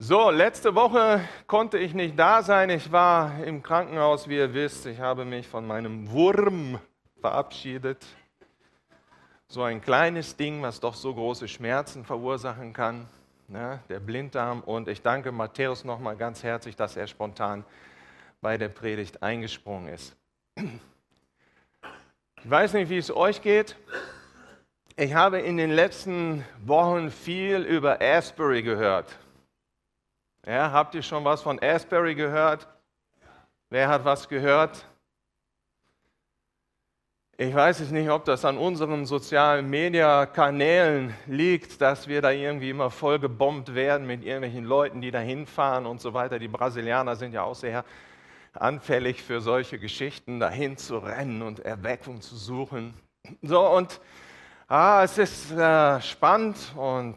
So, letzte Woche konnte ich nicht da sein. Ich war im Krankenhaus, wie ihr wisst. Ich habe mich von meinem Wurm verabschiedet. So ein kleines Ding, was doch so große Schmerzen verursachen kann, ne? der Blinddarm. Und ich danke Matthäus nochmal ganz herzlich, dass er spontan bei der Predigt eingesprungen ist. Ich weiß nicht, wie es euch geht. Ich habe in den letzten Wochen viel über Asbury gehört. Ja, habt ihr schon was von Asbury gehört? Wer hat was gehört? Ich weiß es nicht, ob das an unseren sozialen Media-Kanälen liegt, dass wir da irgendwie immer voll gebombt werden mit irgendwelchen Leuten, die da hinfahren und so weiter. Die Brasilianer sind ja auch sehr anfällig für solche Geschichten, dahin zu rennen und Erweckung zu suchen. So, und ah, es ist äh, spannend und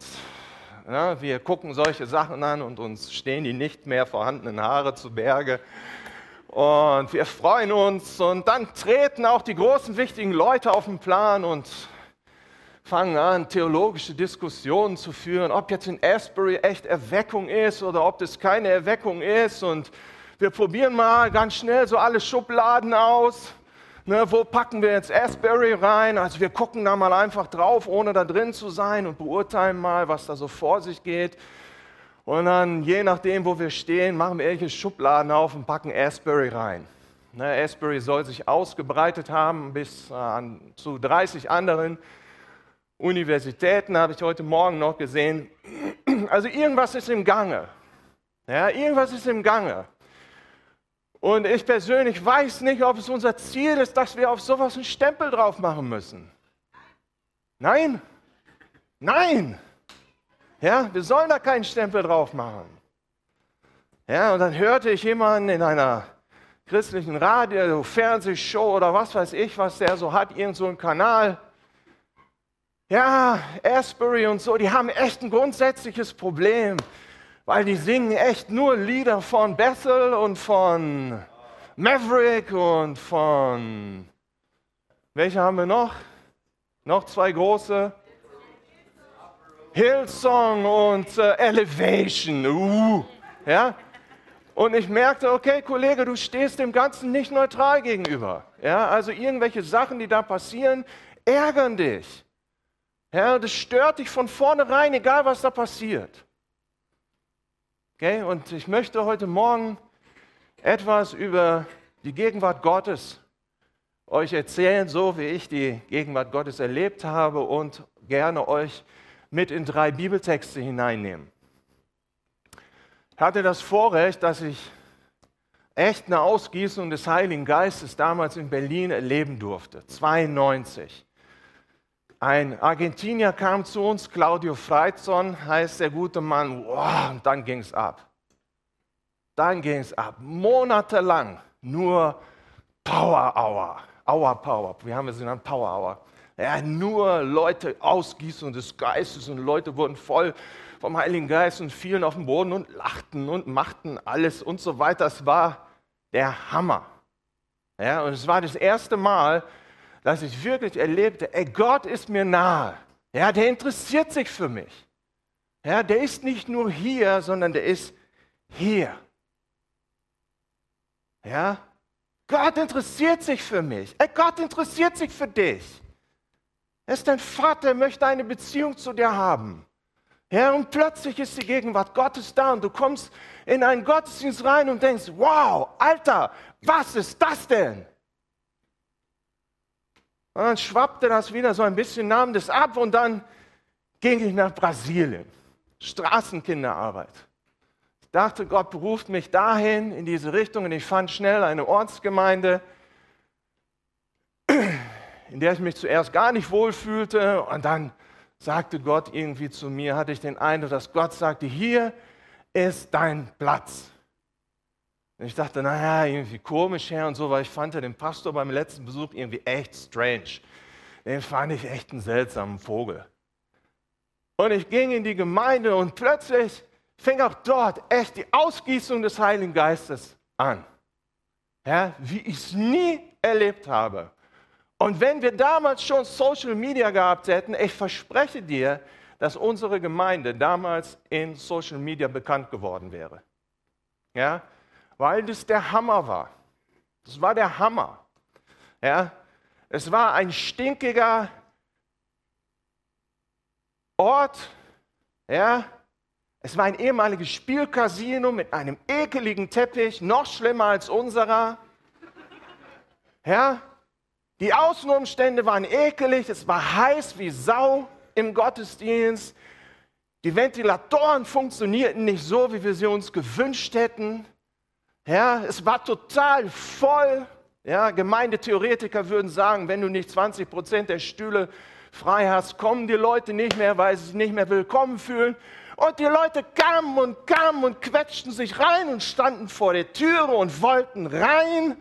ja, wir gucken solche Sachen an und uns stehen die nicht mehr vorhandenen Haare zu Berge. Und wir freuen uns und dann treten auch die großen wichtigen Leute auf den Plan und fangen an, theologische Diskussionen zu führen, ob jetzt in Asbury echt Erweckung ist oder ob das keine Erweckung ist. Und wir probieren mal ganz schnell so alle Schubladen aus. Ne, wo packen wir jetzt Asbury rein? Also wir gucken da mal einfach drauf, ohne da drin zu sein und beurteilen mal, was da so vor sich geht. Und dann, je nachdem, wo wir stehen, machen wir irgendwelche Schubladen auf und packen Asbury rein. Ne, Asbury soll sich ausgebreitet haben bis äh, zu 30 anderen Universitäten, habe ich heute Morgen noch gesehen. Also irgendwas ist im Gange. Ja, irgendwas ist im Gange. Und ich persönlich weiß nicht, ob es unser Ziel ist, dass wir auf sowas einen Stempel drauf machen müssen. Nein, nein. Ja, wir sollen da keinen Stempel drauf machen. Ja, und dann hörte ich jemanden in einer christlichen Radio, Fernsehshow oder was weiß ich, was der so hat, irgend so einen Kanal. Ja, Asbury und so, die haben echt ein grundsätzliches Problem weil die singen echt nur Lieder von Bethel und von Maverick und von, welche haben wir noch? Noch zwei große? Hillsong und äh, Elevation. Uh, ja? Und ich merkte, okay, Kollege, du stehst dem Ganzen nicht neutral gegenüber. Ja? Also irgendwelche Sachen, die da passieren, ärgern dich. Ja, das stört dich von vornherein, egal was da passiert. Okay? Und ich möchte heute Morgen etwas über die Gegenwart Gottes euch erzählen, so wie ich die Gegenwart Gottes erlebt habe und gerne euch mit in drei Bibeltexte hineinnehmen. Ich hatte das Vorrecht, dass ich echt eine Ausgießung des Heiligen Geistes damals in Berlin erleben durfte, 92. Ein Argentinier kam zu uns, Claudio Freizon heißt der gute Mann. Wow, und dann ging es ab. Dann ging es ab. Monatelang nur Power Hour. Hour Power. Wir haben es genannt Power Hour. Ja, nur Leute Ausgießung des Geistes und Leute wurden voll vom Heiligen Geist und fielen auf den Boden und lachten und machten alles und so weiter. Das war der Hammer. Ja, und es war das erste Mal, dass ich wirklich erlebte, ey, Gott ist mir nahe. Ja, der interessiert sich für mich. Ja, der ist nicht nur hier, sondern der ist hier. Ja? Gott interessiert sich für mich. Ey, Gott interessiert sich für dich. Er ist dein Vater, er möchte eine Beziehung zu dir haben. Ja, und plötzlich ist die Gegenwart Gottes da und du kommst in einen Gottesdienst rein und denkst, wow, Alter, was ist das denn? Und dann schwappte das wieder so ein bisschen, nahm das ab und dann ging ich nach Brasilien. Straßenkinderarbeit. Ich dachte, Gott beruft mich dahin, in diese Richtung und ich fand schnell eine Ortsgemeinde, in der ich mich zuerst gar nicht wohlfühlte und dann sagte Gott irgendwie zu mir, hatte ich den Eindruck, dass Gott sagte, hier ist dein Platz. Und ich dachte, naja, irgendwie komisch her und so, weil ich fand ja den Pastor beim letzten Besuch irgendwie echt strange. Den fand ich echt einen seltsamen Vogel. Und ich ging in die Gemeinde und plötzlich fing auch dort echt die Ausgießung des Heiligen Geistes an. Ja, wie ich es nie erlebt habe. Und wenn wir damals schon Social Media gehabt hätten, ich verspreche dir, dass unsere Gemeinde damals in Social Media bekannt geworden wäre. Ja, weil das der Hammer war. Das war der Hammer. Ja, es war ein stinkiger Ort. Ja, es war ein ehemaliges Spielcasino mit einem ekeligen Teppich, noch schlimmer als unserer. Ja, die Außenumstände waren ekelig, es war heiß wie Sau im Gottesdienst. Die Ventilatoren funktionierten nicht so, wie wir sie uns gewünscht hätten. Ja, es war total voll. Ja, Gemeindetheoretiker würden sagen, wenn du nicht 20 Prozent der Stühle frei hast, kommen die Leute nicht mehr, weil sie sich nicht mehr willkommen fühlen. Und die Leute kamen und kamen und quetschten sich rein und standen vor der Türe und wollten rein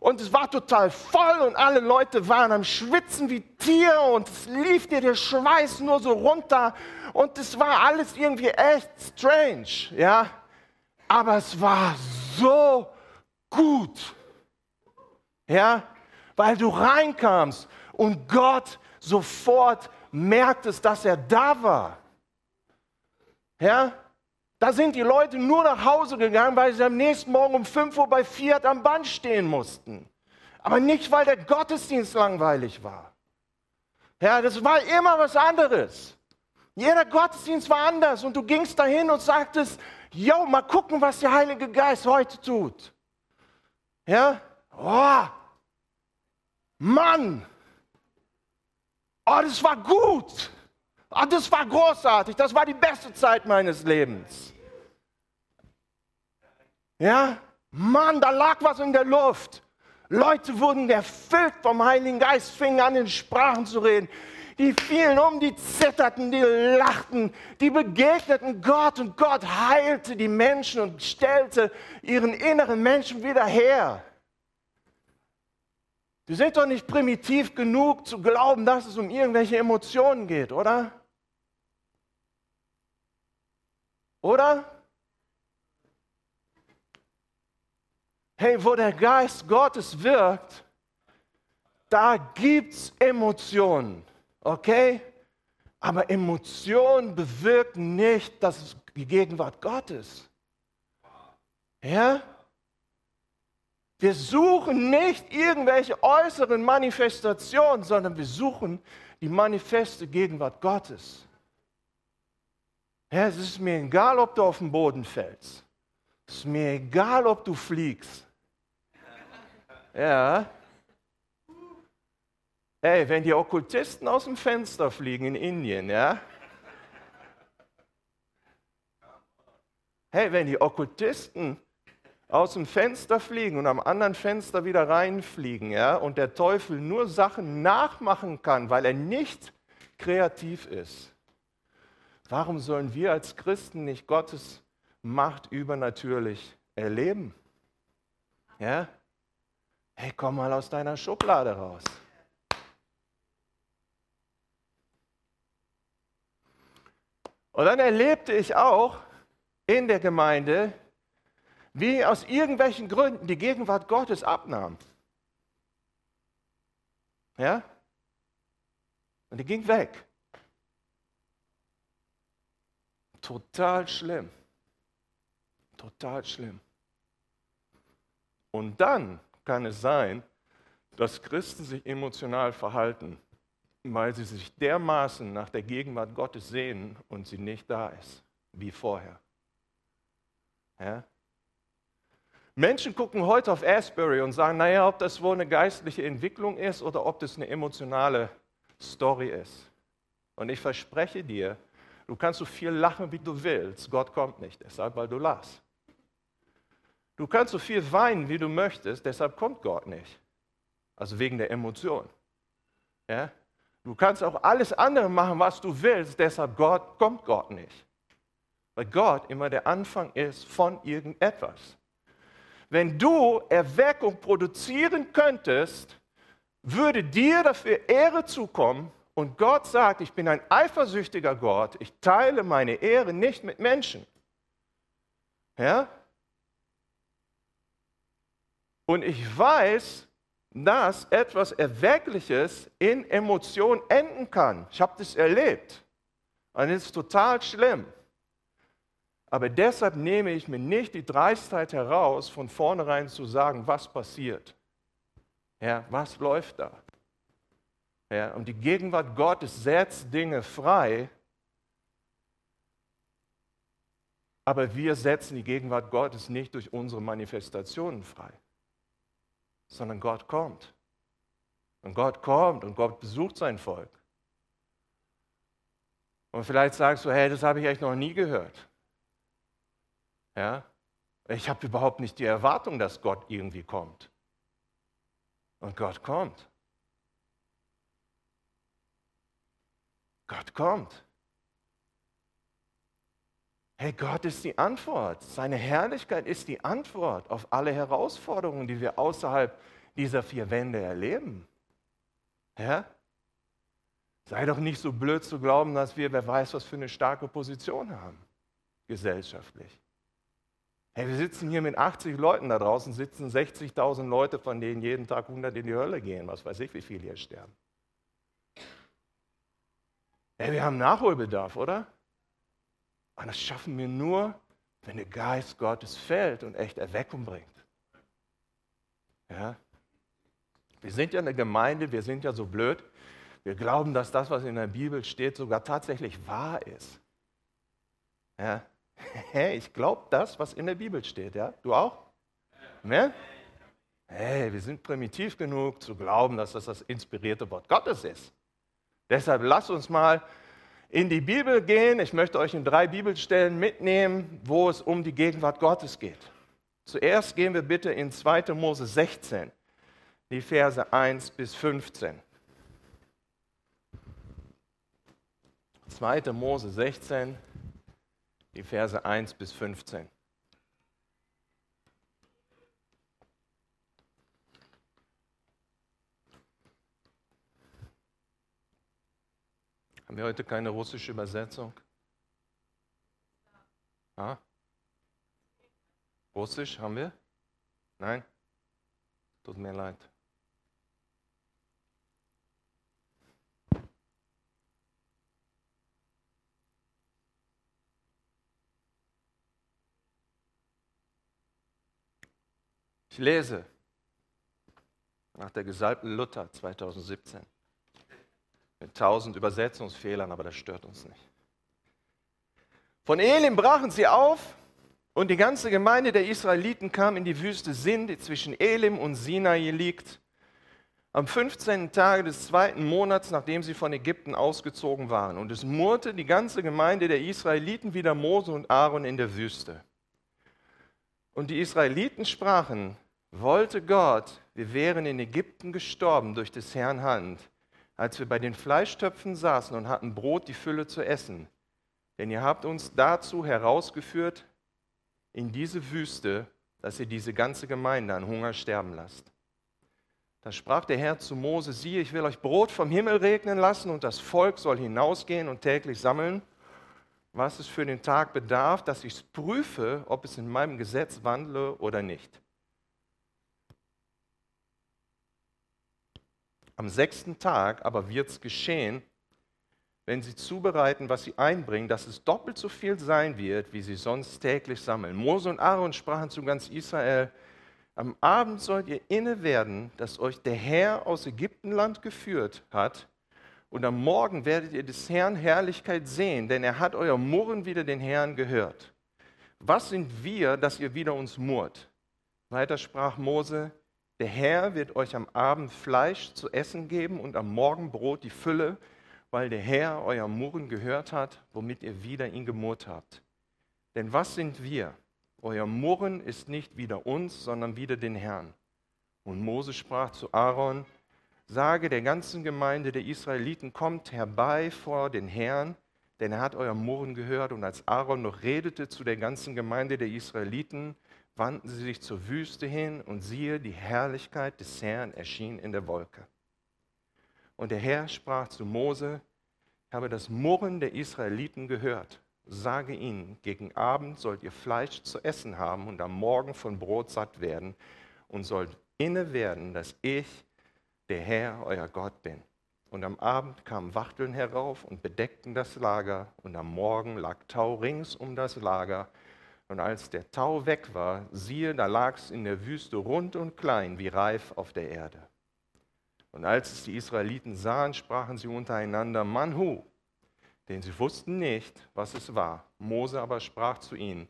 und es war total voll und alle Leute waren am Schwitzen wie Tiere und es lief dir der Schweiß nur so runter und es war alles irgendwie echt strange, ja. Aber es war so gut, ja, weil du reinkamst und Gott sofort merktest, dass er da war, ja. Da sind die Leute nur nach Hause gegangen, weil sie am nächsten Morgen um 5 Uhr bei Fiat am Band stehen mussten. Aber nicht, weil der Gottesdienst langweilig war. Ja, das war immer was anderes. Jeder Gottesdienst war anders und du gingst dahin und sagtest, yo, mal gucken, was der Heilige Geist heute tut. Ja, oh, Mann, oh, das war gut. Oh, das war großartig. Das war die beste Zeit meines Lebens. Ja, Mann, da lag was in der Luft. Leute wurden erfüllt vom Heiligen Geist, fingen an in Sprachen zu reden. Die fielen um, die zitterten, die lachten, die begegneten Gott und Gott heilte die Menschen und stellte ihren inneren Menschen wieder her. Wir sind doch nicht primitiv genug zu glauben, dass es um irgendwelche Emotionen geht, oder? Oder? Hey, wo der Geist Gottes wirkt, da gibt es Emotionen, okay? Aber Emotionen bewirken nicht dass die Gegenwart Gottes. Ja? Wir suchen nicht irgendwelche äußeren Manifestationen, sondern wir suchen die manifeste Gegenwart Gottes. Ja, es ist mir egal, ob du auf den Boden fällst. Es ist mir egal, ob du fliegst. Ja. Hey, wenn die Okkultisten aus dem Fenster fliegen in Indien, ja? Hey, wenn die Okkultisten aus dem Fenster fliegen und am anderen Fenster wieder reinfliegen, ja, und der Teufel nur Sachen nachmachen kann, weil er nicht kreativ ist, warum sollen wir als Christen nicht Gottes Macht übernatürlich erleben? Ja? Hey, komm mal aus deiner Schublade raus. Und dann erlebte ich auch in der Gemeinde, wie aus irgendwelchen Gründen die Gegenwart Gottes abnahm. Ja? Und die ging weg. Total schlimm. Total schlimm. Und dann kann es sein, dass Christen sich emotional verhalten, weil sie sich dermaßen nach der Gegenwart Gottes sehen und sie nicht da ist, wie vorher. Ja? Menschen gucken heute auf Asbury und sagen, naja, ob das wohl eine geistliche Entwicklung ist oder ob das eine emotionale Story ist. Und ich verspreche dir, du kannst so viel lachen, wie du willst, Gott kommt nicht, deshalb, weil du lachst. Du kannst so viel weinen, wie du möchtest, deshalb kommt Gott nicht. Also wegen der Emotion. Ja? Du kannst auch alles andere machen, was du willst, deshalb Gott, kommt Gott nicht. Weil Gott immer der Anfang ist von irgendetwas. Wenn du Erweckung produzieren könntest, würde dir dafür Ehre zukommen und Gott sagt, ich bin ein eifersüchtiger Gott, ich teile meine Ehre nicht mit Menschen. Ja? Und ich weiß, dass etwas Erweckliches in Emotionen enden kann. Ich habe das erlebt. Und das ist total schlimm. Aber deshalb nehme ich mir nicht die Dreistheit heraus, von vornherein zu sagen, was passiert. Ja, was läuft da? Ja, und die Gegenwart Gottes setzt Dinge frei, aber wir setzen die Gegenwart Gottes nicht durch unsere Manifestationen frei, sondern Gott kommt. Und Gott kommt und Gott besucht sein Volk. Und vielleicht sagst du, hey, das habe ich echt noch nie gehört. Ja? Ich habe überhaupt nicht die Erwartung, dass Gott irgendwie kommt. Und Gott kommt. Gott kommt. Hey, Gott ist die Antwort. Seine Herrlichkeit ist die Antwort auf alle Herausforderungen, die wir außerhalb dieser vier Wände erleben. Ja? Sei doch nicht so blöd zu glauben, dass wir, wer weiß, was für eine starke Position haben, gesellschaftlich. Hey, wir sitzen hier mit 80 Leuten da draußen, sitzen 60.000 Leute, von denen jeden Tag 100 in die Hölle gehen. Was weiß ich, wie viele hier sterben. Hey, wir haben Nachholbedarf, oder? Und das schaffen wir nur, wenn der Geist Gottes fällt und echt Erweckung bringt. Ja? Wir sind ja eine Gemeinde, wir sind ja so blöd. Wir glauben, dass das, was in der Bibel steht, sogar tatsächlich wahr ist. Ja? Hey, ich glaube das, was in der Bibel steht, ja? Du auch? Amen? Hey, wir sind primitiv genug zu glauben, dass das das inspirierte Wort Gottes ist. Deshalb lasst uns mal in die Bibel gehen. Ich möchte euch in drei Bibelstellen mitnehmen, wo es um die Gegenwart Gottes geht. Zuerst gehen wir bitte in 2. Mose 16, die Verse 1 bis 15. 2. Mose 16, die Verse 1 bis 15. Haben wir heute keine russische Übersetzung? Ah? Russisch haben wir? Nein? Tut mir leid. Ich lese nach der gesalbten Luther 2017 mit tausend Übersetzungsfehlern, aber das stört uns nicht. Von Elim brachen sie auf und die ganze Gemeinde der Israeliten kam in die Wüste Sin, die zwischen Elim und Sinai liegt, am 15. Tage des zweiten Monats, nachdem sie von Ägypten ausgezogen waren. Und es murrte die ganze Gemeinde der Israeliten wieder Mose und Aaron in der Wüste. Und die Israeliten sprachen, wollte Gott, wir wären in Ägypten gestorben durch des Herrn Hand, als wir bei den Fleischtöpfen saßen und hatten Brot die Fülle zu essen. Denn ihr habt uns dazu herausgeführt in diese Wüste, dass ihr diese ganze Gemeinde an Hunger sterben lasst. Da sprach der Herr zu Mose, siehe, ich will euch Brot vom Himmel regnen lassen und das Volk soll hinausgehen und täglich sammeln, was es für den Tag bedarf, dass ich es prüfe, ob es in meinem Gesetz wandle oder nicht. Am sechsten Tag aber wird es geschehen, wenn sie zubereiten, was sie einbringen, dass es doppelt so viel sein wird, wie sie sonst täglich sammeln. Mose und Aaron sprachen zu ganz Israel, am Abend sollt ihr inne werden, dass euch der Herr aus Ägyptenland geführt hat, und am Morgen werdet ihr des Herrn Herrlichkeit sehen, denn er hat euer Murren wieder den Herrn gehört. Was sind wir, dass ihr wieder uns murrt? Weiter sprach Mose, der Herr wird euch am Abend Fleisch zu essen geben und am Morgen Brot die Fülle, weil der Herr euer Murren gehört hat, womit ihr wieder ihn gemurrt habt. Denn was sind wir? Euer Murren ist nicht wieder uns, sondern wieder den Herrn. Und Mose sprach zu Aaron, sage der ganzen Gemeinde der Israeliten, kommt herbei vor den Herrn, denn er hat euer Murren gehört. Und als Aaron noch redete zu der ganzen Gemeinde der Israeliten, wandten sie sich zur Wüste hin und siehe, die Herrlichkeit des Herrn erschien in der Wolke. Und der Herr sprach zu Mose, ich habe das Murren der Israeliten gehört. Sage ihnen, gegen Abend sollt ihr Fleisch zu essen haben und am Morgen von Brot satt werden und sollt inne werden, dass ich, der Herr, euer Gott bin. und am Abend kamen Wachteln herauf und bedeckten das Lager, und am Morgen lag Tau rings um das Lager. Und als der Tau weg war, siehe, da lag es in der Wüste rund und klein wie Reif auf der Erde. Und als es die Israeliten sahen, sprachen sie untereinander, Manhu, denn sie wussten nicht, was es war. Mose aber sprach zu ihnen,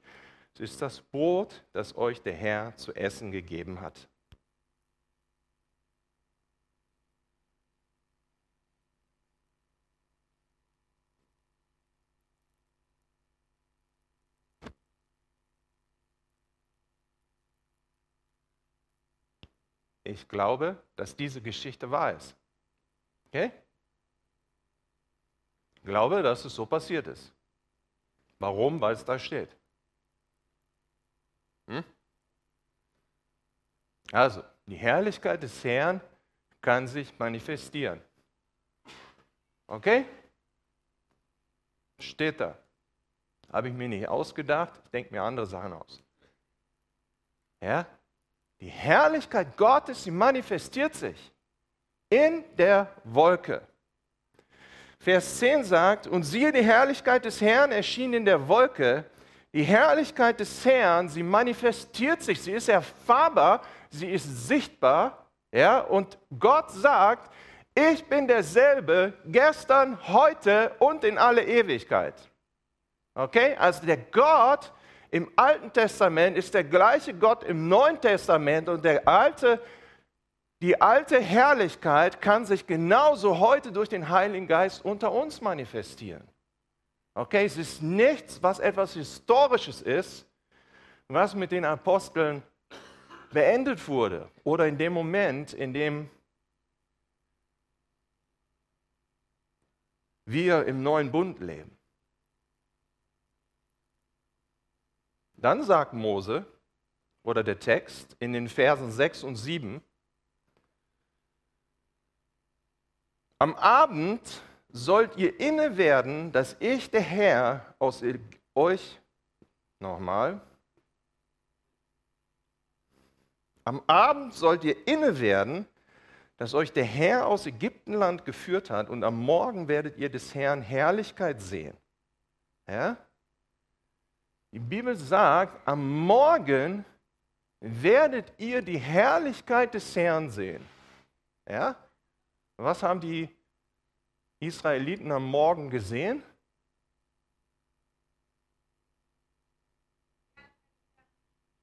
es ist das Brot, das euch der Herr zu essen gegeben hat. Ich glaube, dass diese Geschichte wahr ist. Okay? Ich glaube, dass es so passiert ist. Warum? Weil es da steht. Hm? Also, die Herrlichkeit des Herrn kann sich manifestieren. Okay? Steht da. Habe ich mir nicht ausgedacht, ich denke mir andere Sachen aus. Ja? Die Herrlichkeit Gottes, sie manifestiert sich in der Wolke. Vers 10 sagt, und siehe, die Herrlichkeit des Herrn erschien in der Wolke. Die Herrlichkeit des Herrn, sie manifestiert sich, sie ist erfahrbar, sie ist sichtbar. Ja? Und Gott sagt, ich bin derselbe gestern, heute und in alle Ewigkeit. Okay? Also der Gott, im Alten Testament ist der gleiche Gott im Neuen Testament und der alte, die alte Herrlichkeit kann sich genauso heute durch den Heiligen Geist unter uns manifestieren. Okay, es ist nichts, was etwas Historisches ist, was mit den Aposteln beendet wurde oder in dem Moment, in dem wir im neuen Bund leben. Dann sagt Mose oder der Text in den Versen 6 und 7, am Abend sollt ihr inne werden, dass ich, der Herr, aus euch, nochmal, am Abend sollt ihr inne werden, dass euch der Herr aus Ägyptenland geführt hat, und am Morgen werdet ihr des Herrn Herrlichkeit sehen. Ja? Die Bibel sagt, am Morgen werdet ihr die Herrlichkeit des Herrn sehen. Ja? Was haben die Israeliten am Morgen gesehen?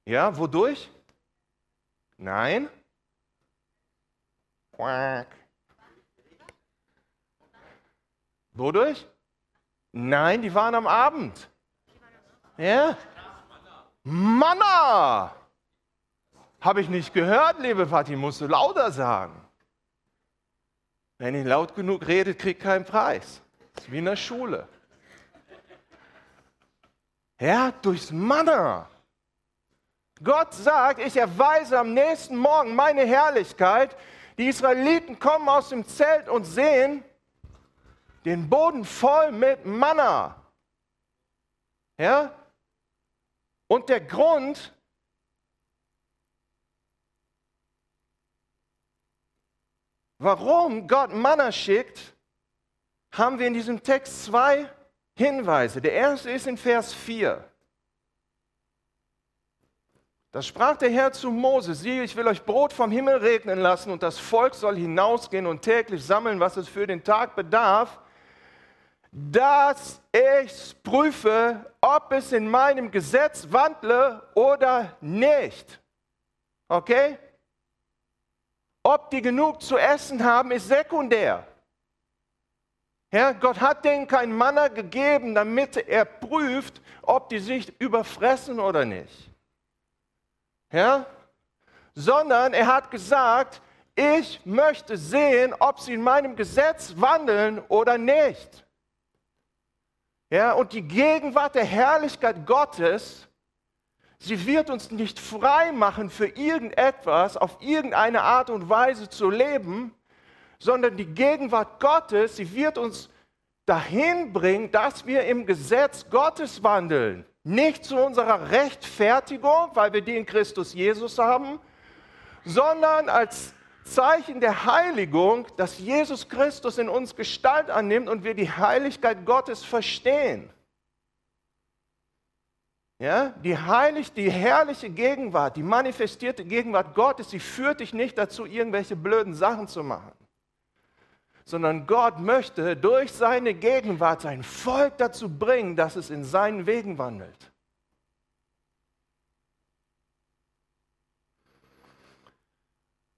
Ja, wodurch? Nein. Quack. Wodurch? Nein, die waren am Abend. Ja? Manna! Habe ich nicht gehört, liebe Vati, musst du lauter sagen. Wenn ihr laut genug redet, kriegt keinen Preis. Das ist wie in der Schule. Ja, durchs Manna. Gott sagt, ich erweise am nächsten Morgen meine Herrlichkeit. Die Israeliten kommen aus dem Zelt und sehen den Boden voll mit Manna. Ja? Und der Grund, warum Gott Manna schickt, haben wir in diesem Text zwei Hinweise. Der erste ist in Vers 4. Da sprach der Herr zu Mose, siehe, ich will euch Brot vom Himmel regnen lassen und das Volk soll hinausgehen und täglich sammeln, was es für den Tag bedarf dass ich prüfe, ob es in meinem Gesetz wandle oder nicht. Okay? Ob die genug zu essen haben, ist sekundär. Ja, Gott hat denen kein Manna gegeben, damit er prüft, ob die sich überfressen oder nicht. Ja? Sondern er hat gesagt, ich möchte sehen, ob sie in meinem Gesetz wandeln oder nicht. Ja, und die Gegenwart der Herrlichkeit Gottes, sie wird uns nicht frei machen für irgendetwas, auf irgendeine Art und Weise zu leben, sondern die Gegenwart Gottes, sie wird uns dahin bringen, dass wir im Gesetz Gottes wandeln. Nicht zu unserer Rechtfertigung, weil wir die in Christus Jesus haben, sondern als Zeichen der Heiligung, dass Jesus Christus in uns Gestalt annimmt und wir die Heiligkeit Gottes verstehen. Ja, die heilig, die herrliche Gegenwart, die manifestierte Gegenwart Gottes, die führt dich nicht dazu, irgendwelche blöden Sachen zu machen, sondern Gott möchte durch seine Gegenwart sein Volk dazu bringen, dass es in seinen Wegen wandelt.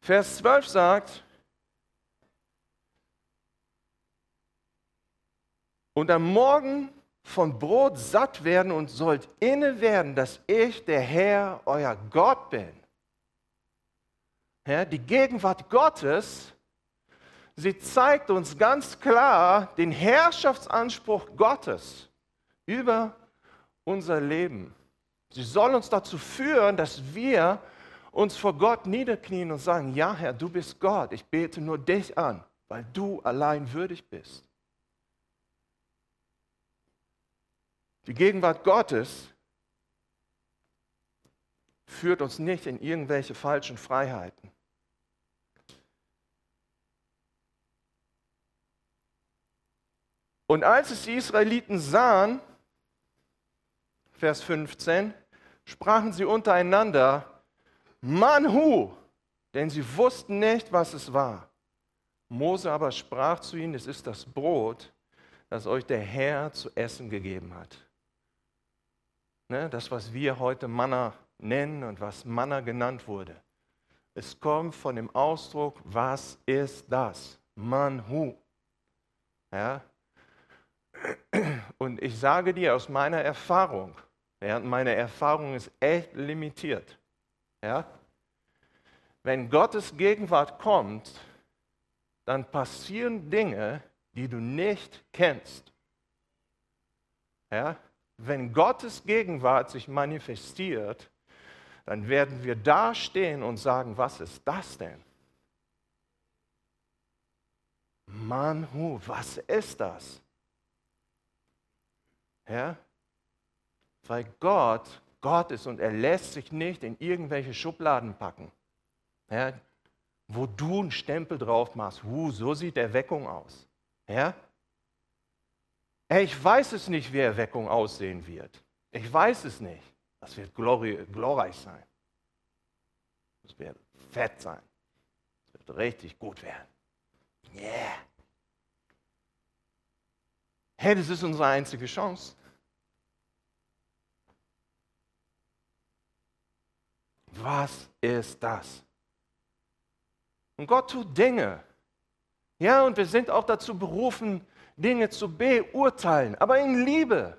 Vers 12 sagt, und am Morgen von Brot satt werden und sollt inne werden, dass ich der Herr, euer Gott bin. Ja, die Gegenwart Gottes, sie zeigt uns ganz klar den Herrschaftsanspruch Gottes über unser Leben. Sie soll uns dazu führen, dass wir uns vor Gott niederknien und sagen, ja Herr, du bist Gott, ich bete nur dich an, weil du allein würdig bist. Die Gegenwart Gottes führt uns nicht in irgendwelche falschen Freiheiten. Und als es die Israeliten sahen, Vers 15, sprachen sie untereinander, Manhu, denn sie wussten nicht, was es war. Mose aber sprach zu ihnen, es ist das Brot, das euch der Herr zu essen gegeben hat. Ne, das, was wir heute Manna nennen und was Manna genannt wurde. Es kommt von dem Ausdruck, was ist das? Manhu. Ja? Und ich sage dir aus meiner Erfahrung, ja, meine Erfahrung ist echt limitiert. Ja? Wenn Gottes Gegenwart kommt, dann passieren Dinge, die du nicht kennst. Ja? Wenn Gottes Gegenwart sich manifestiert, dann werden wir da stehen und sagen, was ist das denn? Manhu, was ist das? Ja? Weil Gott Gott ist und er lässt sich nicht in irgendwelche Schubladen packen, ja, wo du einen Stempel drauf machst. Uh, so sieht Erweckung aus. Ja? Ich weiß es nicht, wie Erweckung aussehen wird. Ich weiß es nicht. Das wird glorreich sein. Das wird fett sein. Das wird richtig gut werden. Yeah. Hey, das ist unsere einzige Chance. Was ist das? Und Gott tut Dinge. Ja, und wir sind auch dazu berufen, Dinge zu beurteilen, aber in Liebe.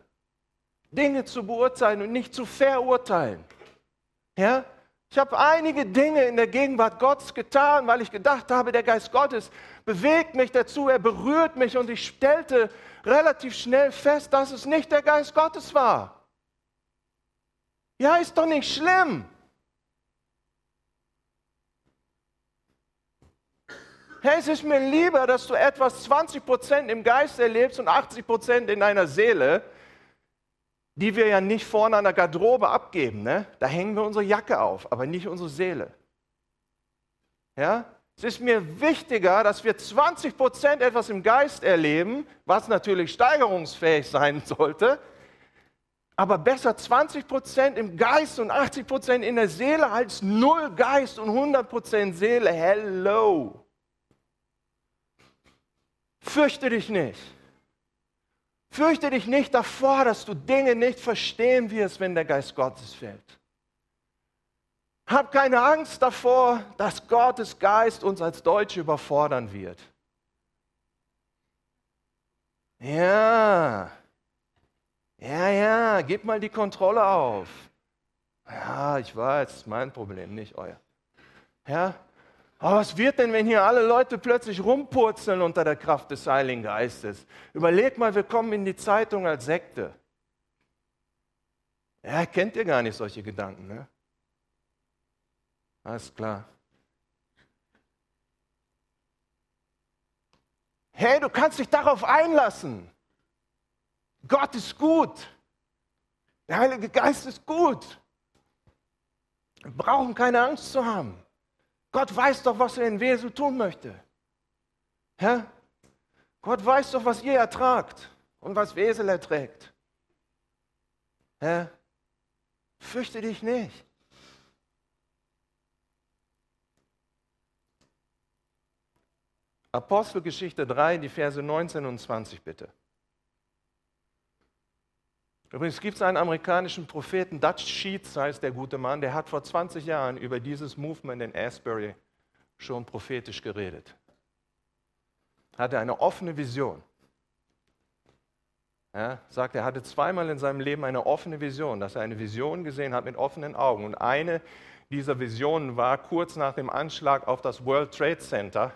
Dinge zu beurteilen und nicht zu verurteilen. Ja? Ich habe einige Dinge in der Gegenwart Gottes getan, weil ich gedacht habe, der Geist Gottes bewegt mich dazu, er berührt mich und ich stellte relativ schnell fest, dass es nicht der Geist Gottes war. Ja, ist doch nicht schlimm. Hey, es ist mir lieber, dass du etwas 20% im Geist erlebst und 80% in deiner Seele, die wir ja nicht vorne an der Garderobe abgeben. Ne? Da hängen wir unsere Jacke auf, aber nicht unsere Seele. Ja? Es ist mir wichtiger, dass wir 20% etwas im Geist erleben, was natürlich steigerungsfähig sein sollte, aber besser 20% im Geist und 80% in der Seele als null Geist und 100% Seele. Hello. Fürchte dich nicht. Fürchte dich nicht davor, dass du Dinge nicht verstehen wirst, wenn der Geist Gottes fällt. Hab keine Angst davor, dass Gottes Geist uns als Deutsche überfordern wird. Ja, ja, ja, gib mal die Kontrolle auf. Ja, ich weiß, mein Problem, nicht euer. Ja, aber was wird denn, wenn hier alle Leute plötzlich rumpurzeln unter der Kraft des Heiligen Geistes? Überleg mal, wir kommen in die Zeitung als Sekte. Ja, kennt ihr gar nicht solche Gedanken, ne? Alles klar. Hey, du kannst dich darauf einlassen. Gott ist gut. Der Heilige Geist ist gut. Wir brauchen keine Angst zu haben. Gott weiß doch, was er in Wesel tun möchte. Ja? Gott weiß doch, was ihr ertragt und was Wesel erträgt. Ja? Fürchte dich nicht. Apostelgeschichte 3, die Verse 19 und 20 bitte. Übrigens gibt es einen amerikanischen Propheten, Dutch Sheets heißt der gute Mann, der hat vor 20 Jahren über dieses Movement in Asbury schon prophetisch geredet. Hatte eine offene Vision. Ja, sagt, er hatte zweimal in seinem Leben eine offene Vision, dass er eine Vision gesehen hat mit offenen Augen. Und eine dieser Visionen war kurz nach dem Anschlag auf das World Trade Center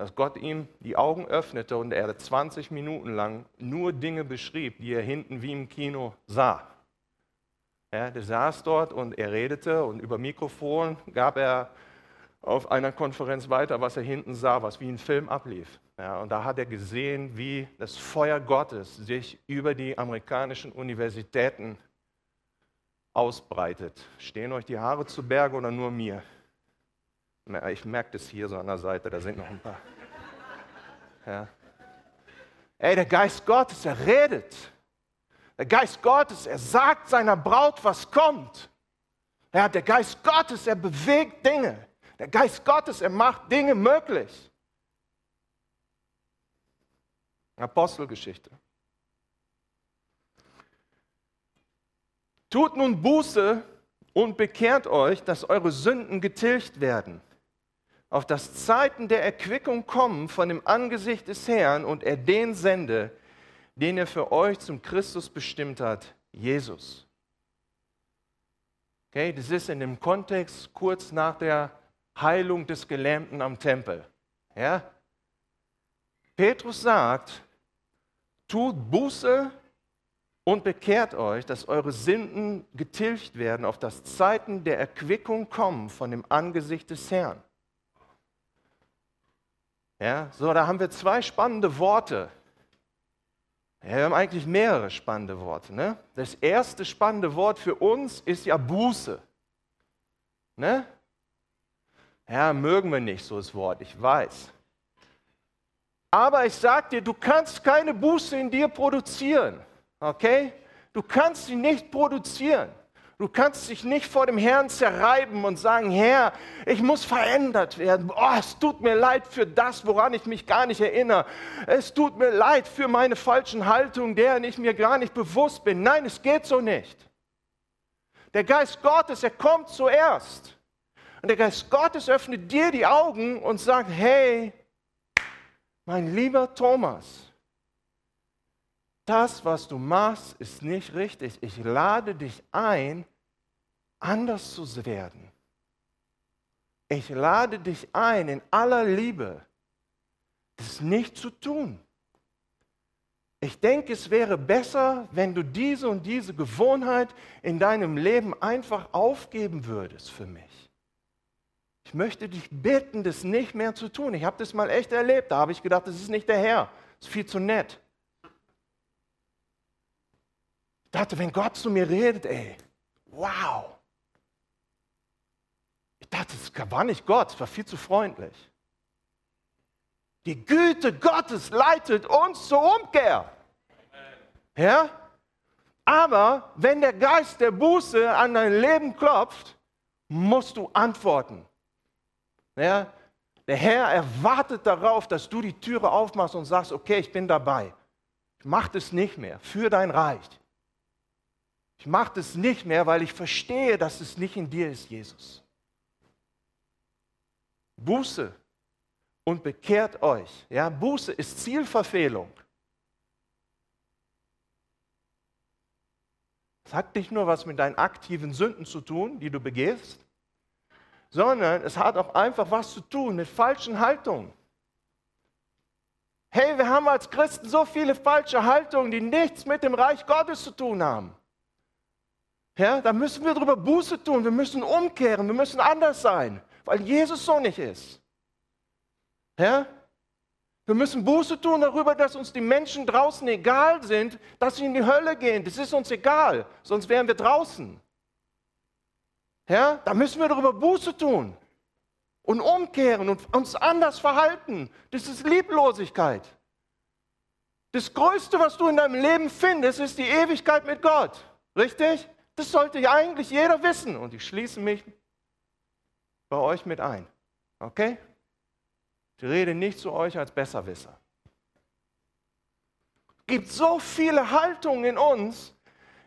dass Gott ihm die Augen öffnete und er 20 Minuten lang nur Dinge beschrieb, die er hinten wie im Kino sah. Ja, der saß dort und er redete und über Mikrofon gab er auf einer Konferenz weiter, was er hinten sah, was wie ein Film ablief. Ja, und da hat er gesehen, wie das Feuer Gottes sich über die amerikanischen Universitäten ausbreitet. Stehen euch die Haare zu Berge oder nur mir? Ich merke das hier so an der Seite, da sind noch ein paar. Ja. Ey, der Geist Gottes, er redet. Der Geist Gottes, er sagt seiner Braut, was kommt. Ja, der Geist Gottes, er bewegt Dinge. Der Geist Gottes, er macht Dinge möglich. Apostelgeschichte. Tut nun Buße und bekehrt euch, dass eure Sünden getilgt werden auf das Zeiten der Erquickung kommen von dem Angesicht des Herrn und er den sende, den er für euch zum Christus bestimmt hat, Jesus. Okay, das ist in dem Kontext kurz nach der Heilung des Gelähmten am Tempel. Ja? Petrus sagt, tut Buße und bekehrt euch, dass eure Sünden getilgt werden, auf das Zeiten der Erquickung kommen von dem Angesicht des Herrn. Ja, so, da haben wir zwei spannende Worte. Ja, wir haben eigentlich mehrere spannende Worte. Ne? Das erste spannende Wort für uns ist ja Buße. Ne? Ja, mögen wir nicht so das Wort, ich weiß. Aber ich sage dir, du kannst keine Buße in dir produzieren. Okay? Du kannst sie nicht produzieren. Du kannst dich nicht vor dem Herrn zerreiben und sagen, Herr, ich muss verändert werden. Oh, es tut mir leid für das, woran ich mich gar nicht erinnere. Es tut mir leid für meine falschen Haltungen, deren ich mir gar nicht bewusst bin. Nein, es geht so nicht. Der Geist Gottes, er kommt zuerst. Und der Geist Gottes öffnet dir die Augen und sagt, hey, mein lieber Thomas, das, was du machst, ist nicht richtig. Ich lade dich ein, anders zu werden. Ich lade dich ein, in aller Liebe, das nicht zu tun. Ich denke, es wäre besser, wenn du diese und diese Gewohnheit in deinem Leben einfach aufgeben würdest für mich. Ich möchte dich bitten, das nicht mehr zu tun. Ich habe das mal echt erlebt. Da habe ich gedacht, das ist nicht der Herr. Das ist viel zu nett. Ich dachte, wenn Gott zu mir redet, ey, wow. Es war nicht Gott, es war viel zu freundlich. Die Güte Gottes leitet uns zur Umkehr. Ja? Aber wenn der Geist der Buße an dein Leben klopft, musst du antworten. Ja? Der Herr erwartet darauf, dass du die Türe aufmachst und sagst, okay, ich bin dabei. Ich mache das nicht mehr für dein Reich. Ich mache das nicht mehr, weil ich verstehe, dass es nicht in dir ist, Jesus. Buße und bekehrt euch. Ja, Buße ist Zielverfehlung. Es hat nicht nur was mit deinen aktiven Sünden zu tun, die du begehst, sondern es hat auch einfach was zu tun mit falschen Haltungen. Hey, wir haben als Christen so viele falsche Haltungen, die nichts mit dem Reich Gottes zu tun haben. Ja, da müssen wir darüber Buße tun, wir müssen umkehren, wir müssen anders sein, weil Jesus so nicht ist. Ja? Wir müssen Buße tun darüber, dass uns die Menschen draußen egal sind, dass sie in die Hölle gehen. Das ist uns egal, sonst wären wir draußen. Ja? Da müssen wir darüber Buße tun. und umkehren und uns anders verhalten. Das ist Lieblosigkeit. Das Größte, was du in deinem Leben findest, ist die Ewigkeit mit Gott. Richtig? Das sollte ja eigentlich jeder wissen. Und ich schließe mich bei euch mit ein. Okay? Ich rede nicht zu euch als Besserwisser. Es gibt so viele Haltungen in uns,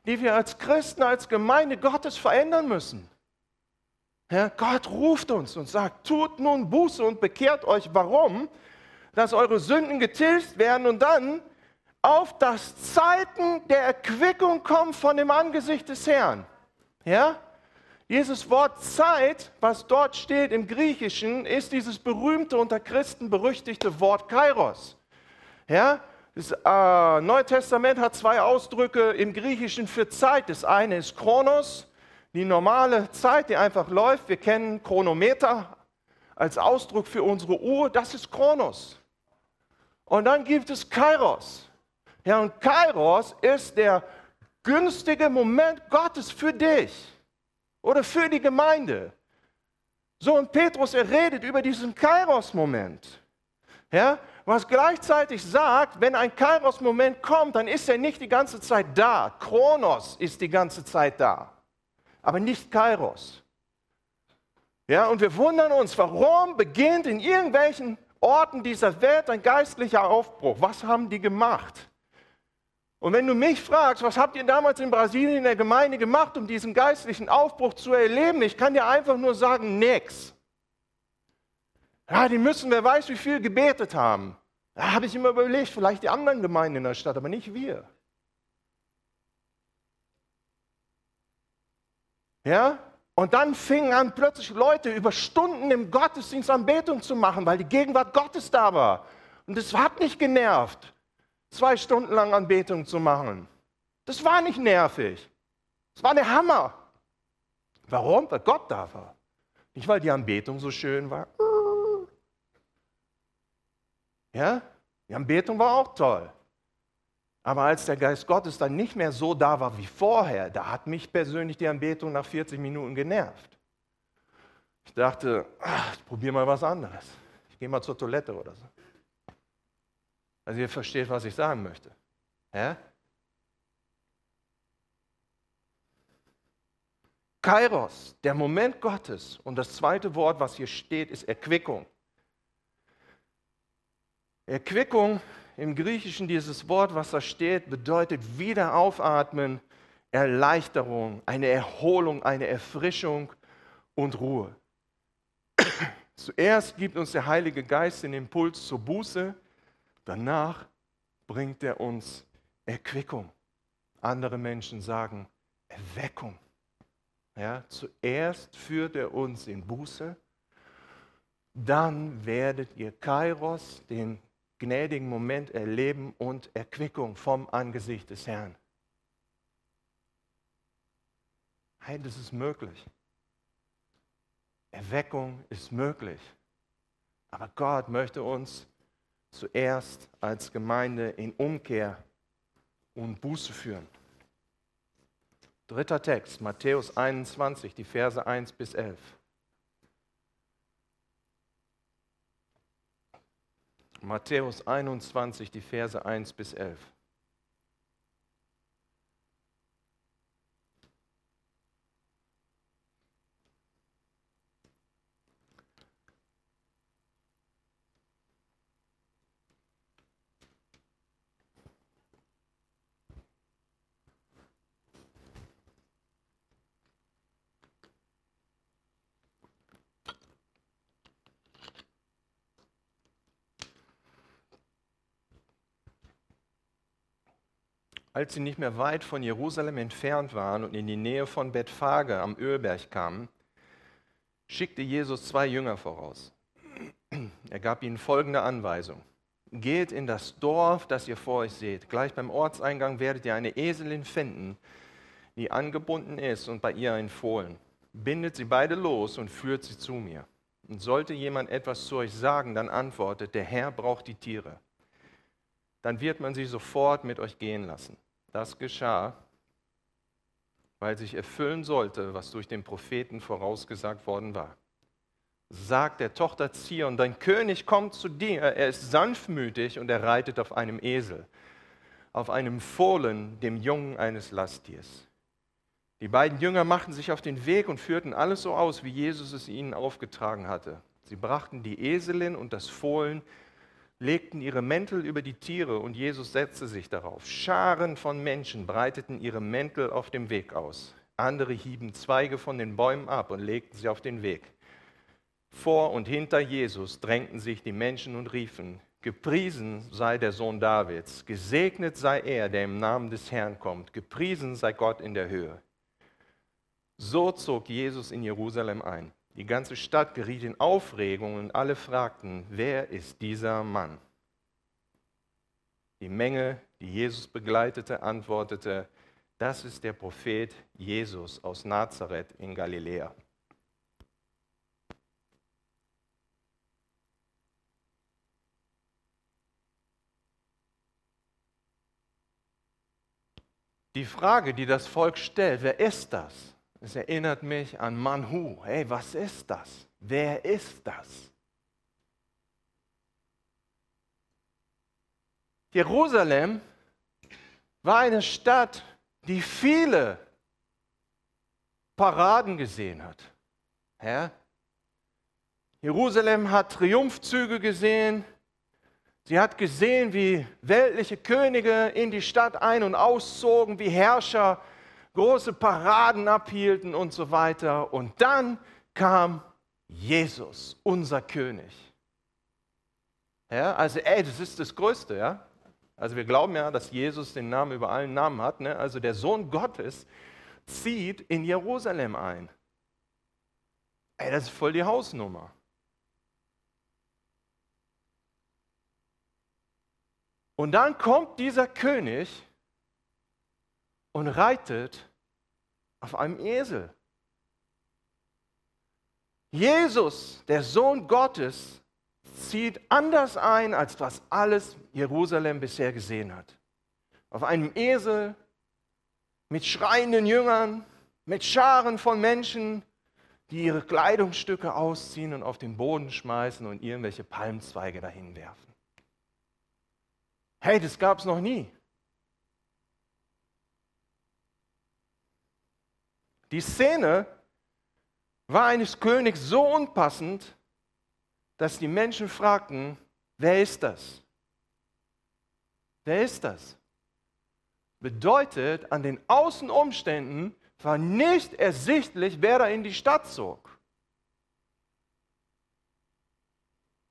die wir als Christen, als Gemeinde Gottes verändern müssen. Ja, Gott ruft uns und sagt, tut nun Buße und bekehrt euch. Warum? Dass eure Sünden getilgt werden und dann auf das Zeiten der Erquickung kommen von dem Angesicht des Herrn. Ja? Dieses Wort Zeit, was dort steht im Griechischen, ist dieses berühmte unter Christen berüchtigte Wort Kairos. Ja? Das äh, Neue Testament hat zwei Ausdrücke im Griechischen für Zeit. Das eine ist Chronos, die normale Zeit, die einfach läuft. Wir kennen Chronometer als Ausdruck für unsere Uhr. Das ist Chronos. Und dann gibt es Kairos. Ja, und Kairos ist der günstige Moment Gottes für dich oder für die Gemeinde. So, und Petrus, er redet über diesen Kairos-Moment. Ja, was gleichzeitig sagt, wenn ein Kairos-Moment kommt, dann ist er nicht die ganze Zeit da. Kronos ist die ganze Zeit da, aber nicht Kairos. Ja, und wir wundern uns, warum beginnt in irgendwelchen Orten dieser Welt ein geistlicher Aufbruch? Was haben die gemacht? Und wenn du mich fragst, was habt ihr damals in Brasilien in der Gemeinde gemacht, um diesen geistlichen Aufbruch zu erleben, ich kann dir einfach nur sagen, nichts. Ja, die müssen, wer weiß, wie viel gebetet haben. Da habe ich immer überlegt, vielleicht die anderen Gemeinden in der Stadt, aber nicht wir. Ja? Und dann fingen an, plötzlich Leute über Stunden im Gottesdienst Anbetung zu machen, weil die Gegenwart Gottes da war. Und es hat nicht genervt, zwei Stunden lang Anbetung zu machen. Das war nicht nervig. Es war der Hammer. Warum? Weil Gott da war. Nicht, weil die Anbetung so schön war. Ja, die Anbetung war auch toll. Aber als der Geist Gottes dann nicht mehr so da war wie vorher, da hat mich persönlich die Anbetung nach 40 Minuten genervt. Ich dachte, ach, ich probiere mal was anderes. Ich gehe mal zur Toilette oder so. Also ihr versteht, was ich sagen möchte. Ja? Kairos, der Moment Gottes. Und das zweite Wort, was hier steht, ist Erquickung. Erquickung im Griechischen, dieses Wort, was da steht, bedeutet wieder aufatmen, Erleichterung, eine Erholung, eine Erfrischung und Ruhe. Zuerst gibt uns der Heilige Geist den Impuls zur Buße, danach bringt er uns Erquickung. Andere Menschen sagen Erweckung. Ja, zuerst führt er uns in Buße, dann werdet ihr Kairos, den gnädigen Moment erleben und Erquickung vom Angesicht des Herrn. Hey, das ist möglich. Erweckung ist möglich. Aber Gott möchte uns zuerst als Gemeinde in Umkehr und Buße führen. Dritter Text, Matthäus 21, die Verse 1 bis 11. Matthäus 21, die Verse 1 bis 11. Als sie nicht mehr weit von Jerusalem entfernt waren und in die Nähe von Bethphage am Ölberg kamen, schickte Jesus zwei Jünger voraus. Er gab ihnen folgende Anweisung. Geht in das Dorf, das ihr vor euch seht. Gleich beim Ortseingang werdet ihr eine Eselin finden, die angebunden ist und bei ihr ein Fohlen. Bindet sie beide los und führt sie zu mir. Und sollte jemand etwas zu euch sagen, dann antwortet, der Herr braucht die Tiere. Dann wird man sie sofort mit euch gehen lassen. Das geschah, weil sich erfüllen sollte, was durch den Propheten vorausgesagt worden war. sagt der Tochter Zion, dein König kommt zu dir, er ist sanftmütig und er reitet auf einem Esel, auf einem Fohlen, dem Jungen eines Lasttiers. Die beiden Jünger machten sich auf den Weg und führten alles so aus, wie Jesus es ihnen aufgetragen hatte. Sie brachten die Eselin und das Fohlen, legten ihre Mäntel über die Tiere und Jesus setzte sich darauf. Scharen von Menschen breiteten ihre Mäntel auf dem Weg aus. Andere hieben Zweige von den Bäumen ab und legten sie auf den Weg. Vor und hinter Jesus drängten sich die Menschen und riefen, Gepriesen sei der Sohn Davids, gesegnet sei er, der im Namen des Herrn kommt, gepriesen sei Gott in der Höhe. So zog Jesus in Jerusalem ein. Die ganze Stadt geriet in Aufregung und alle fragten, wer ist dieser Mann? Die Menge, die Jesus begleitete, antwortete, das ist der Prophet Jesus aus Nazareth in Galiläa. Die Frage, die das Volk stellt, wer ist das? Es erinnert mich an Manhu. Hey, was ist das? Wer ist das? Jerusalem war eine Stadt, die viele Paraden gesehen hat. Ja? Jerusalem hat Triumphzüge gesehen, Sie hat gesehen, wie weltliche Könige in die Stadt ein- und auszogen, wie Herrscher große Paraden abhielten und so weiter. Und dann kam Jesus, unser König. Ja, also, ey, das ist das Größte, ja. Also, wir glauben ja, dass Jesus den Namen über allen Namen hat. Ne? Also, der Sohn Gottes zieht in Jerusalem ein. Ey, das ist voll die Hausnummer. Und dann kommt dieser König und reitet auf einem Esel. Jesus, der Sohn Gottes, zieht anders ein, als was alles Jerusalem bisher gesehen hat. Auf einem Esel, mit schreienden Jüngern, mit Scharen von Menschen, die ihre Kleidungsstücke ausziehen und auf den Boden schmeißen und irgendwelche Palmzweige dahin werfen. Hey, das gab es noch nie. Die Szene war eines Königs so unpassend, dass die Menschen fragten, wer ist das? Wer ist das? Bedeutet, an den Außenumständen war nicht ersichtlich, wer da in die Stadt zog.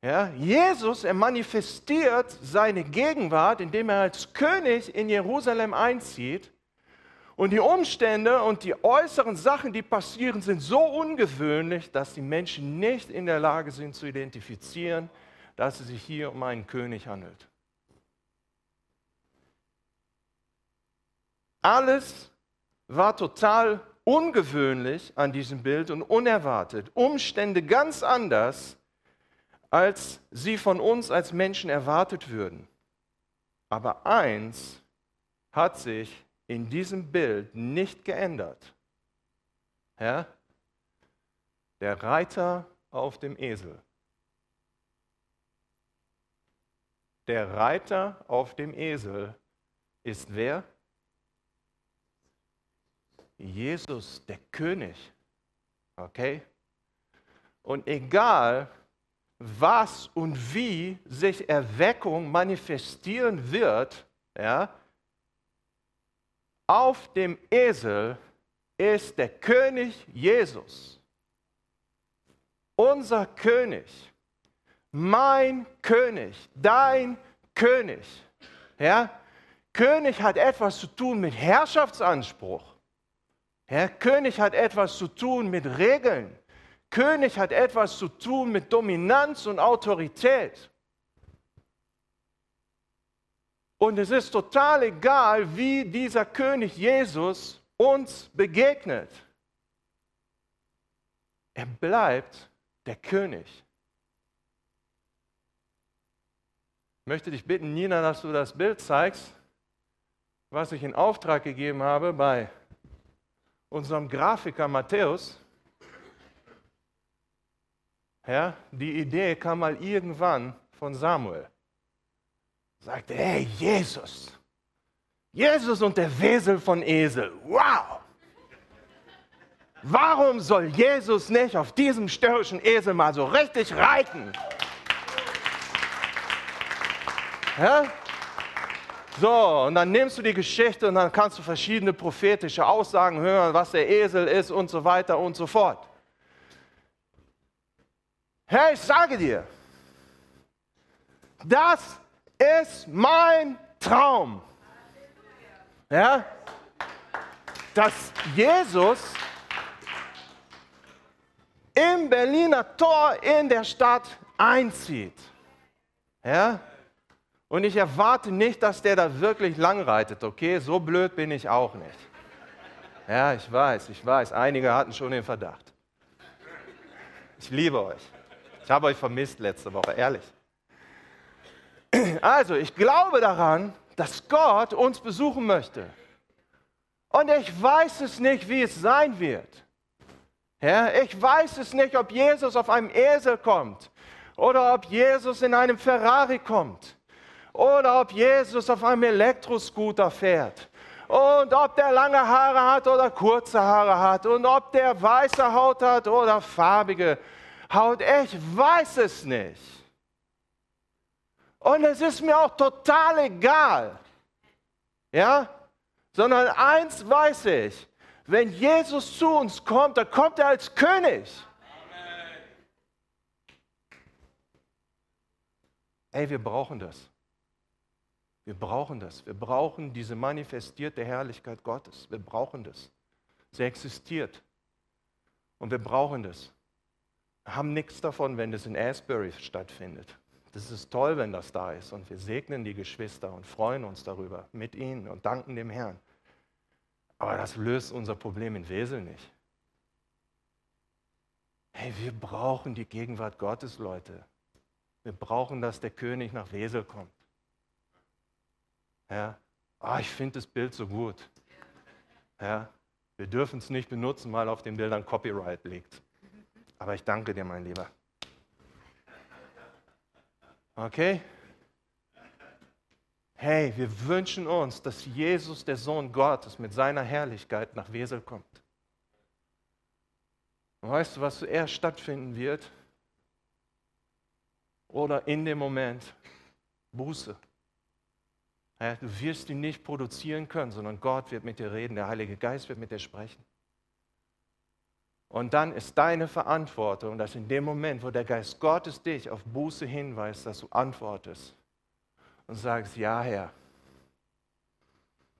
Ja, Jesus, er manifestiert seine Gegenwart, indem er als König in Jerusalem einzieht. Und die Umstände und die äußeren Sachen, die passieren, sind so ungewöhnlich, dass die Menschen nicht in der Lage sind zu identifizieren, dass es sich hier um einen König handelt. Alles war total ungewöhnlich an diesem Bild und unerwartet. Umstände ganz anders als sie von uns als Menschen erwartet würden. Aber eins hat sich in diesem Bild nicht geändert. Ja? Der Reiter auf dem Esel. Der Reiter auf dem Esel ist wer? Jesus, der König. Okay? Und egal, was und wie sich Erweckung manifestieren wird, ja, auf dem Esel ist der König Jesus. Unser König, mein König, dein König. Ja? König hat etwas zu tun mit Herrschaftsanspruch. Ja? König hat etwas zu tun mit Regeln. König hat etwas zu tun mit Dominanz und Autorität. Und es ist total egal, wie dieser König Jesus uns begegnet. Er bleibt der König. Ich möchte dich bitten, Nina, dass du das Bild zeigst, was ich in Auftrag gegeben habe bei unserem Grafiker Matthäus. Ja, die Idee kam mal irgendwann von Samuel. Sagte, hey Jesus, Jesus und der Wesel von Esel, wow! Warum soll Jesus nicht auf diesem störrischen Esel mal so richtig reiten? Ja? So, und dann nimmst du die Geschichte und dann kannst du verschiedene prophetische Aussagen hören, was der Esel ist und so weiter und so fort. Hey, ich sage dir, das ist mein Traum. Ja? Dass Jesus im Berliner Tor in der Stadt einzieht. Ja? Und ich erwarte nicht, dass der da wirklich lang reitet, okay? So blöd bin ich auch nicht. Ja, ich weiß, ich weiß, einige hatten schon den Verdacht. Ich liebe euch. Ich habe euch vermisst letzte Woche, ehrlich. Also, ich glaube daran, dass Gott uns besuchen möchte. Und ich weiß es nicht, wie es sein wird. Ja, ich weiß es nicht, ob Jesus auf einem Esel kommt oder ob Jesus in einem Ferrari kommt oder ob Jesus auf einem Elektroscooter fährt und ob der lange Haare hat oder kurze Haare hat und ob der weiße Haut hat oder farbige Haut. Ich weiß es nicht. Und es ist mir auch total egal. Ja? Sondern eins weiß ich, wenn Jesus zu uns kommt, dann kommt er als König. Ey, wir brauchen das. Wir brauchen das. Wir brauchen diese manifestierte Herrlichkeit Gottes. Wir brauchen das. Sie existiert. Und wir brauchen das. Wir haben nichts davon, wenn das in Asbury stattfindet. Das ist toll, wenn das da ist. Und wir segnen die Geschwister und freuen uns darüber mit ihnen und danken dem Herrn. Aber das löst unser Problem in Wesel nicht. Hey, wir brauchen die Gegenwart Gottes, Leute. Wir brauchen, dass der König nach Wesel kommt. Ja. Oh, ich finde das Bild so gut. Ja. Wir dürfen es nicht benutzen, weil auf den Bildern Copyright liegt. Aber ich danke dir, mein Lieber. Okay? hey, wir wünschen uns, dass Jesus, der Sohn Gottes, mit seiner Herrlichkeit nach Wesel kommt. Und weißt du, was zuerst stattfinden wird? Oder in dem Moment Buße. Du wirst ihn nicht produzieren können, sondern Gott wird mit dir reden, der Heilige Geist wird mit dir sprechen. Und dann ist deine Verantwortung, dass in dem Moment, wo der Geist Gottes dich auf Buße hinweist, dass du antwortest und sagst, ja Herr.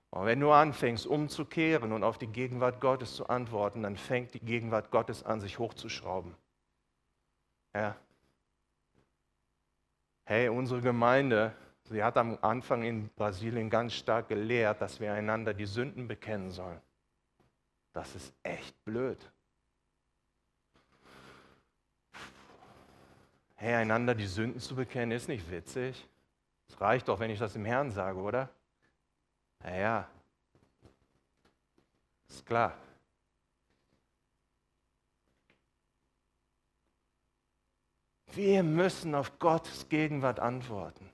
Und wenn du anfängst umzukehren und auf die Gegenwart Gottes zu antworten, dann fängt die Gegenwart Gottes an, sich hochzuschrauben. Ja. Hey, unsere Gemeinde, sie hat am Anfang in Brasilien ganz stark gelehrt, dass wir einander die Sünden bekennen sollen. Das ist echt blöd. Hey, einander die Sünden zu bekennen, ist nicht witzig. Es reicht doch, wenn ich das im Herrn sage, oder? Naja, ist klar. Wir müssen auf Gottes Gegenwart antworten.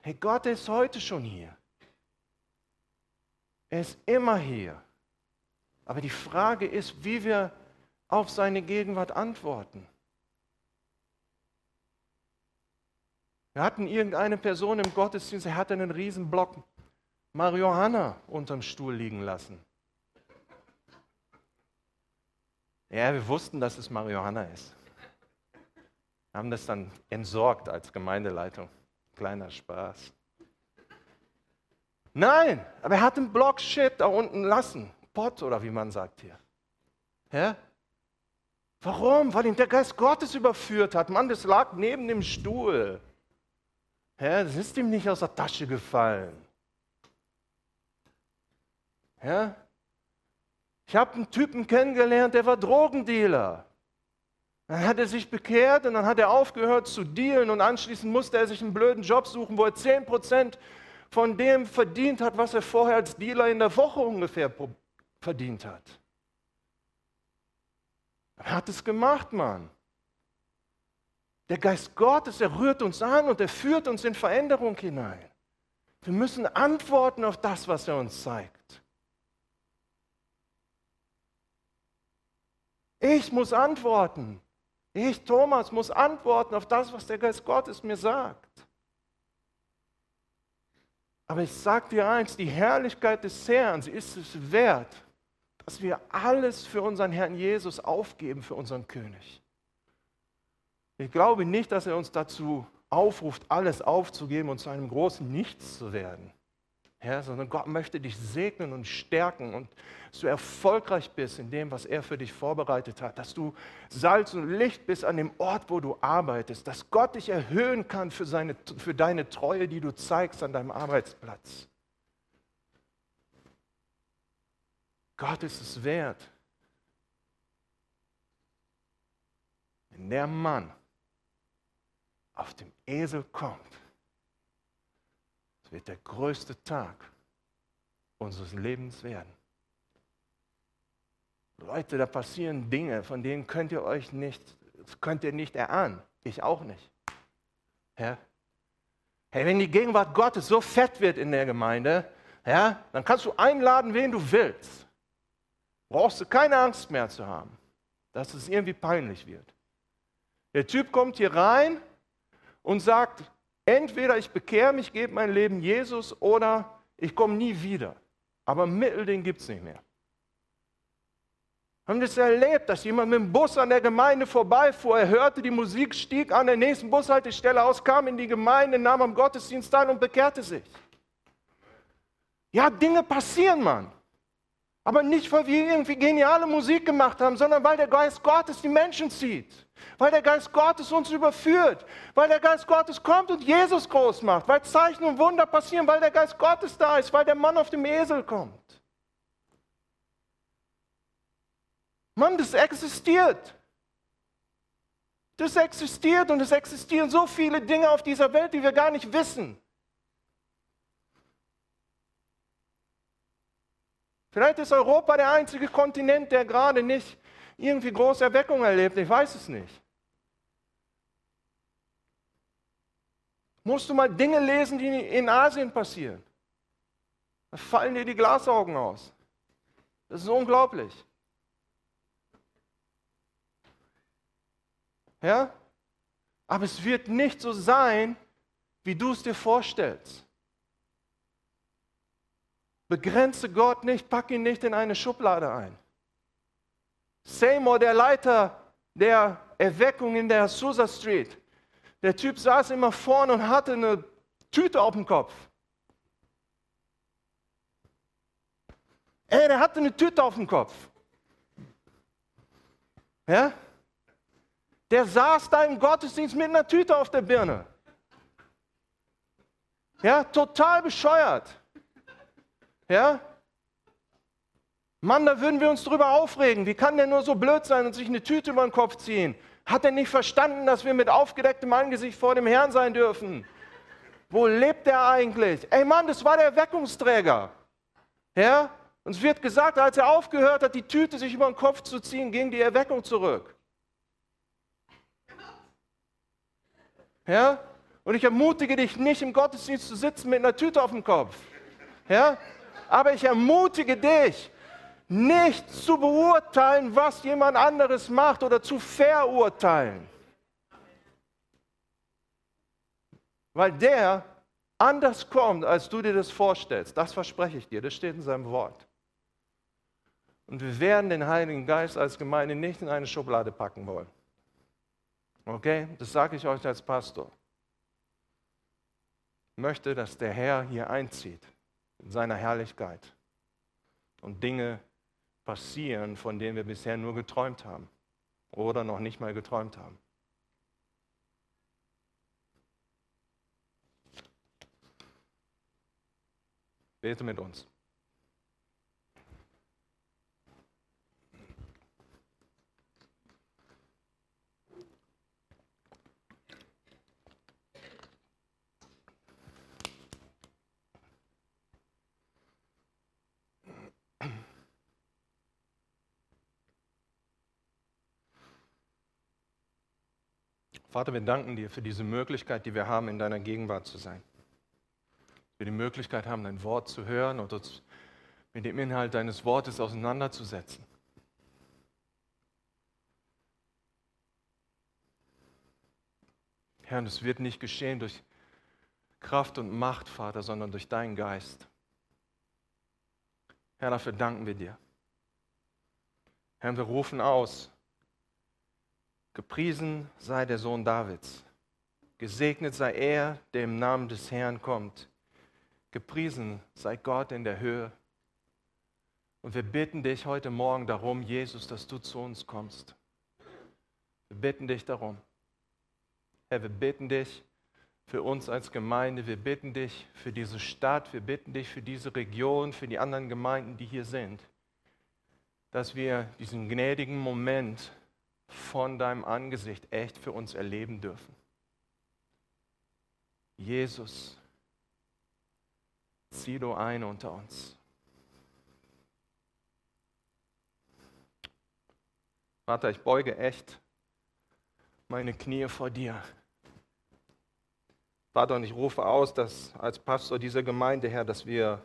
Hey, Gott ist heute schon hier. Er ist immer hier. Aber die Frage ist, wie wir auf seine Gegenwart antworten. Wir hatten irgendeine Person im Gottesdienst, er hatte einen riesen Block Marihuana unterm Stuhl liegen lassen. Ja, wir wussten, dass es Marihuana ist. Wir haben das dann entsorgt als Gemeindeleitung. Kleiner Spaß. Nein, aber er hat einen Block Shit da unten lassen. Pot oder wie man sagt hier. Ja? Warum? Weil ihn der Geist Gottes überführt hat. Mann, das lag neben dem Stuhl. Ja, das ist ihm nicht aus der Tasche gefallen. Ja? Ich habe einen Typen kennengelernt, der war Drogendealer. Dann hat er sich bekehrt und dann hat er aufgehört zu dealen und anschließend musste er sich einen blöden Job suchen, wo er 10% von dem verdient hat, was er vorher als Dealer in der Woche ungefähr verdient hat. Er hat es gemacht, Mann. Der Geist Gottes, er rührt uns an und er führt uns in Veränderung hinein. Wir müssen antworten auf das, was er uns zeigt. Ich muss antworten. Ich, Thomas, muss antworten auf das, was der Geist Gottes mir sagt. Aber ich sage dir eins, die Herrlichkeit des Herrn, sie ist es wert, dass wir alles für unseren Herrn Jesus aufgeben, für unseren König. Ich glaube nicht, dass er uns dazu aufruft, alles aufzugeben und zu einem großen Nichts zu werden. Ja, sondern Gott möchte dich segnen und stärken und dass du erfolgreich bist in dem, was er für dich vorbereitet hat, dass du Salz und Licht bist an dem Ort, wo du arbeitest, dass Gott dich erhöhen kann für, seine, für deine Treue, die du zeigst an deinem Arbeitsplatz. Gott ist es wert. Wenn der Mann auf dem Esel kommt, es wird der größte Tag unseres Lebens werden. Leute, da passieren Dinge, von denen könnt ihr euch nicht, könnt ihr nicht erahnen. Ich auch nicht. Ja? Hey, wenn die Gegenwart Gottes so fett wird in der Gemeinde, ja, dann kannst du einladen, wen du willst. Brauchst du keine Angst mehr zu haben, dass es irgendwie peinlich wird. Der Typ kommt hier rein und sagt, entweder ich bekehre mich, gebe mein Leben Jesus oder ich komme nie wieder. Aber Mittel, den gibt es nicht mehr. Haben das erlebt, dass jemand mit dem Bus an der Gemeinde vorbeifuhr, er hörte die Musik, stieg an der nächsten Bushaltestelle aus, kam in die Gemeinde, nahm am Gottesdienst teil und bekehrte sich. Ja, Dinge passieren, Mann. Aber nicht, weil wir irgendwie geniale Musik gemacht haben, sondern weil der Geist Gottes die Menschen zieht weil der Geist Gottes uns überführt, weil der Geist Gottes kommt und Jesus groß macht, weil Zeichen und Wunder passieren, weil der Geist Gottes da ist, weil der Mann auf dem Esel kommt. Mann, das existiert. Das existiert und es existieren so viele Dinge auf dieser Welt, die wir gar nicht wissen. Vielleicht ist Europa der einzige Kontinent, der gerade nicht irgendwie große Erweckung erlebt. Ich weiß es nicht. Musst du mal Dinge lesen, die in Asien passieren. Da fallen dir die Glasaugen aus. Das ist unglaublich. Ja? Aber es wird nicht so sein, wie du es dir vorstellst. Begrenze Gott nicht, pack ihn nicht in eine Schublade ein. Seymour, der Leiter der Erweckung in der Susa Street, der Typ saß immer vorne und hatte eine Tüte auf dem Kopf. Ey, der hatte eine Tüte auf dem Kopf. Ja? Der saß da im Gottesdienst mit einer Tüte auf der Birne. Ja, total bescheuert. Ja? Mann, da würden wir uns drüber aufregen. Wie kann der nur so blöd sein und sich eine Tüte über den Kopf ziehen? Hat er nicht verstanden, dass wir mit aufgedecktem Angesicht vor dem Herrn sein dürfen? Wo lebt er eigentlich? Ey Mann, das war der Erweckungsträger. Ja? Uns wird gesagt, als er aufgehört hat, die Tüte sich über den Kopf zu ziehen, ging die Erweckung zurück. Ja? Und ich ermutige dich nicht im Gottesdienst zu sitzen mit einer Tüte auf dem Kopf. Ja? Aber ich ermutige dich, nicht zu beurteilen, was jemand anderes macht oder zu verurteilen. Weil der anders kommt, als du dir das vorstellst. Das verspreche ich dir, das steht in seinem Wort. Und wir werden den Heiligen Geist als Gemeinde nicht in eine Schublade packen wollen. Okay, das sage ich euch als Pastor. Ich möchte, dass der Herr hier einzieht in seiner Herrlichkeit und Dinge passieren, von denen wir bisher nur geträumt haben oder noch nicht mal geträumt haben. Bete mit uns. Vater, wir danken dir für diese Möglichkeit, die wir haben, in deiner Gegenwart zu sein. Wir die Möglichkeit haben, dein Wort zu hören und uns mit dem Inhalt deines Wortes auseinanderzusetzen. Herr, und es wird nicht geschehen durch Kraft und Macht, Vater, sondern durch deinen Geist. Herr, dafür danken wir dir. Herr, wir rufen aus, gepriesen sei der Sohn Davids, gesegnet sei er, der im Namen des Herrn kommt, gepriesen sei Gott in der Höhe. Und wir bitten dich heute Morgen darum, Jesus, dass du zu uns kommst. Wir bitten dich darum. Herr, wir bitten dich für uns als Gemeinde, wir bitten dich für diese Stadt, wir bitten dich für diese Region, für die anderen Gemeinden, die hier sind, dass wir diesen gnädigen Moment von deinem Angesicht echt für uns erleben dürfen. Jesus, zieh du ein unter uns. Vater, ich beuge echt meine Knie vor dir. Vater, und ich rufe aus, dass als Pastor dieser Gemeinde, Herr, dass wir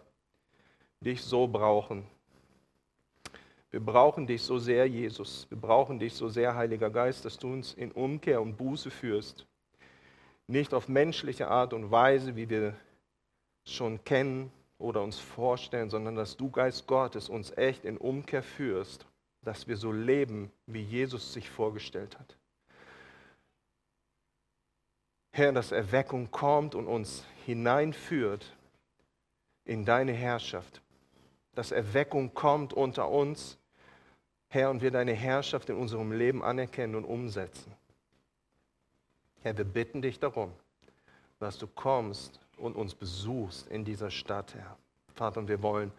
dich so brauchen. Wir brauchen dich so sehr, Jesus. Wir brauchen dich so sehr, Heiliger Geist, dass du uns in Umkehr und Buße führst. Nicht auf menschliche Art und Weise, wie wir schon kennen oder uns vorstellen, sondern dass du, Geist Gottes, uns echt in Umkehr führst, dass wir so leben, wie Jesus sich vorgestellt hat. Herr, dass Erweckung kommt und uns hineinführt in deine Herrschaft. Dass Erweckung kommt unter uns, Herr, und wir deine Herrschaft in unserem Leben anerkennen und umsetzen. Herr, wir bitten dich darum, dass du kommst und uns besuchst in dieser Stadt, Herr. Vater, und wir wollen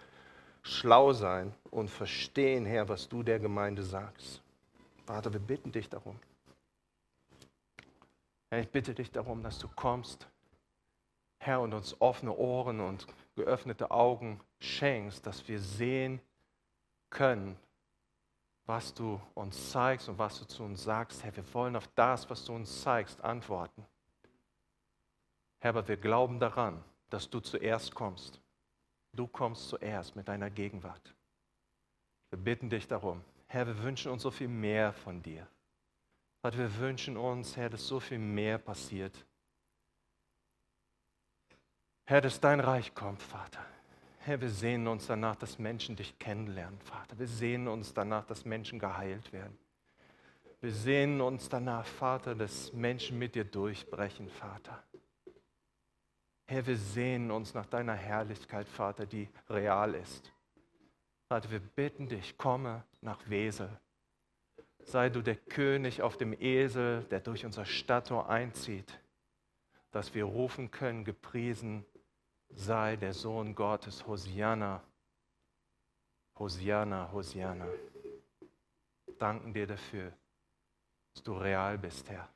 schlau sein und verstehen, Herr, was du der Gemeinde sagst. Vater, wir bitten dich darum. Herr, ich bitte dich darum, dass du kommst, Herr, und uns offene Ohren und geöffnete Augen schenkst, dass wir sehen können, was du uns zeigst und was du zu uns sagst. Herr, wir wollen auf das, was du uns zeigst, antworten. Herr, aber wir glauben daran, dass du zuerst kommst. Du kommst zuerst mit deiner Gegenwart. Wir bitten dich darum. Herr, wir wünschen uns so viel mehr von dir. Vater, wir wünschen uns, Herr, dass so viel mehr passiert. Herr, dass dein Reich kommt, Vater. Herr, wir sehnen uns danach, dass Menschen dich kennenlernen, Vater. Wir sehnen uns danach, dass Menschen geheilt werden. Wir sehnen uns danach, Vater, dass Menschen mit dir durchbrechen, Vater. Herr, wir sehnen uns nach deiner Herrlichkeit, Vater, die real ist. Vater, wir bitten dich, komme nach Wesel sei du der König auf dem Esel, der durch unser Stadttor einzieht, dass wir rufen können, gepriesen sei der Sohn Gottes, Hosianna, Hosianna, Hosianna. Danken dir dafür, dass du real bist, Herr.